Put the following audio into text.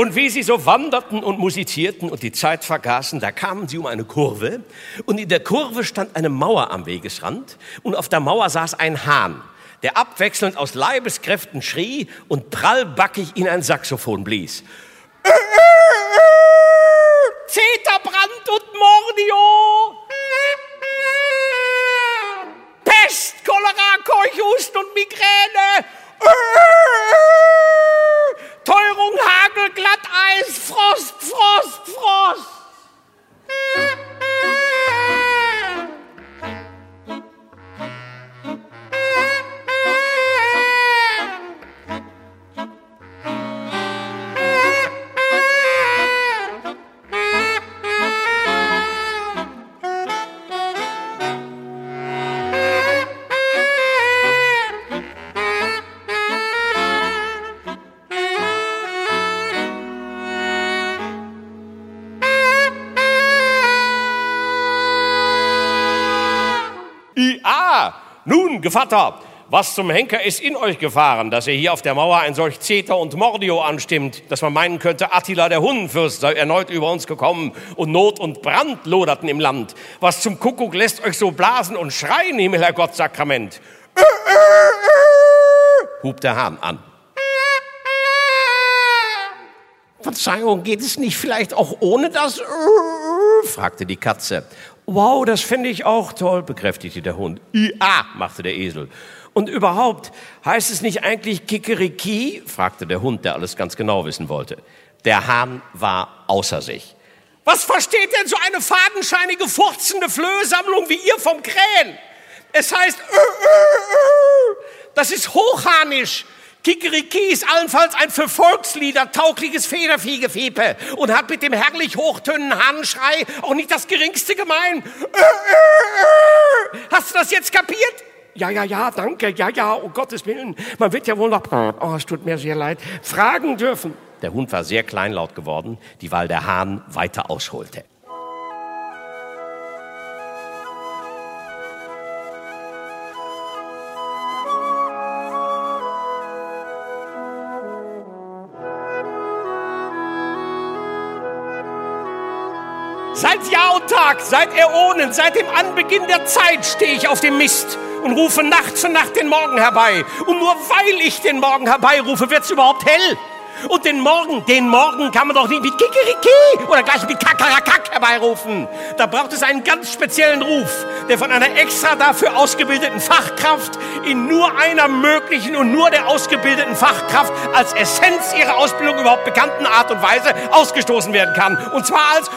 Und wie sie so wanderten und musizierten und die Zeit vergaßen, da kamen sie um eine Kurve und in der Kurve stand eine Mauer am Wegesrand und auf der Mauer saß ein Hahn, der abwechselnd aus Leibeskräften schrie und prallbackig in ein Saxophon blies. Glatteis, Frost, Frost, Frost. Nun, Gevatter, was zum Henker ist in euch gefahren, dass ihr hier auf der Mauer ein solch Zeter und Mordio anstimmt, dass man meinen könnte, Attila der Hundenfürst sei erneut über uns gekommen und Not und Brand loderten im Land. Was zum Kuckuck lässt euch so blasen und schreien, Himmel, Herr Gott, Sakrament? hub der Hahn an. Verzeihung, geht es nicht vielleicht auch ohne das? fragte die Katze. Wow, das fände ich auch toll, bekräftigte der Hund. Ja, machte der Esel. Und überhaupt, heißt es nicht eigentlich Kikeriki? fragte der Hund, der alles ganz genau wissen wollte. Der Hahn war außer sich. Was versteht denn so eine fadenscheinige, furzende Flöhsammlung wie ihr vom Krähen? Es heißt, das ist hochhanisch. Kikeriki ist allenfalls ein für Volkslieder taugliches Federviehgefiepe und hat mit dem herrlich hochtönen Hahnenschrei auch nicht das geringste gemein. Hast du das jetzt kapiert? Ja, ja, ja, danke, ja, ja, um Gottes Willen. Man wird ja wohl noch, oh, es tut mir sehr leid, fragen dürfen. Der Hund war sehr kleinlaut geworden, dieweil der Hahn weiter ausholte. Seit Jahr und Tag, seit Äonen, seit dem Anbeginn der Zeit stehe ich auf dem Mist und rufe Nacht für Nacht den Morgen herbei. Und nur weil ich den Morgen herbeirufe, wird's überhaupt hell. Und den Morgen, den Morgen kann man doch nicht mit Kikeriki oder gleich mit Kakarakak herbeirufen. Da braucht es einen ganz speziellen Ruf, der von einer extra dafür ausgebildeten Fachkraft in nur einer möglichen und nur der ausgebildeten Fachkraft als Essenz ihrer Ausbildung überhaupt bekannten Art und Weise ausgestoßen werden kann. Und zwar als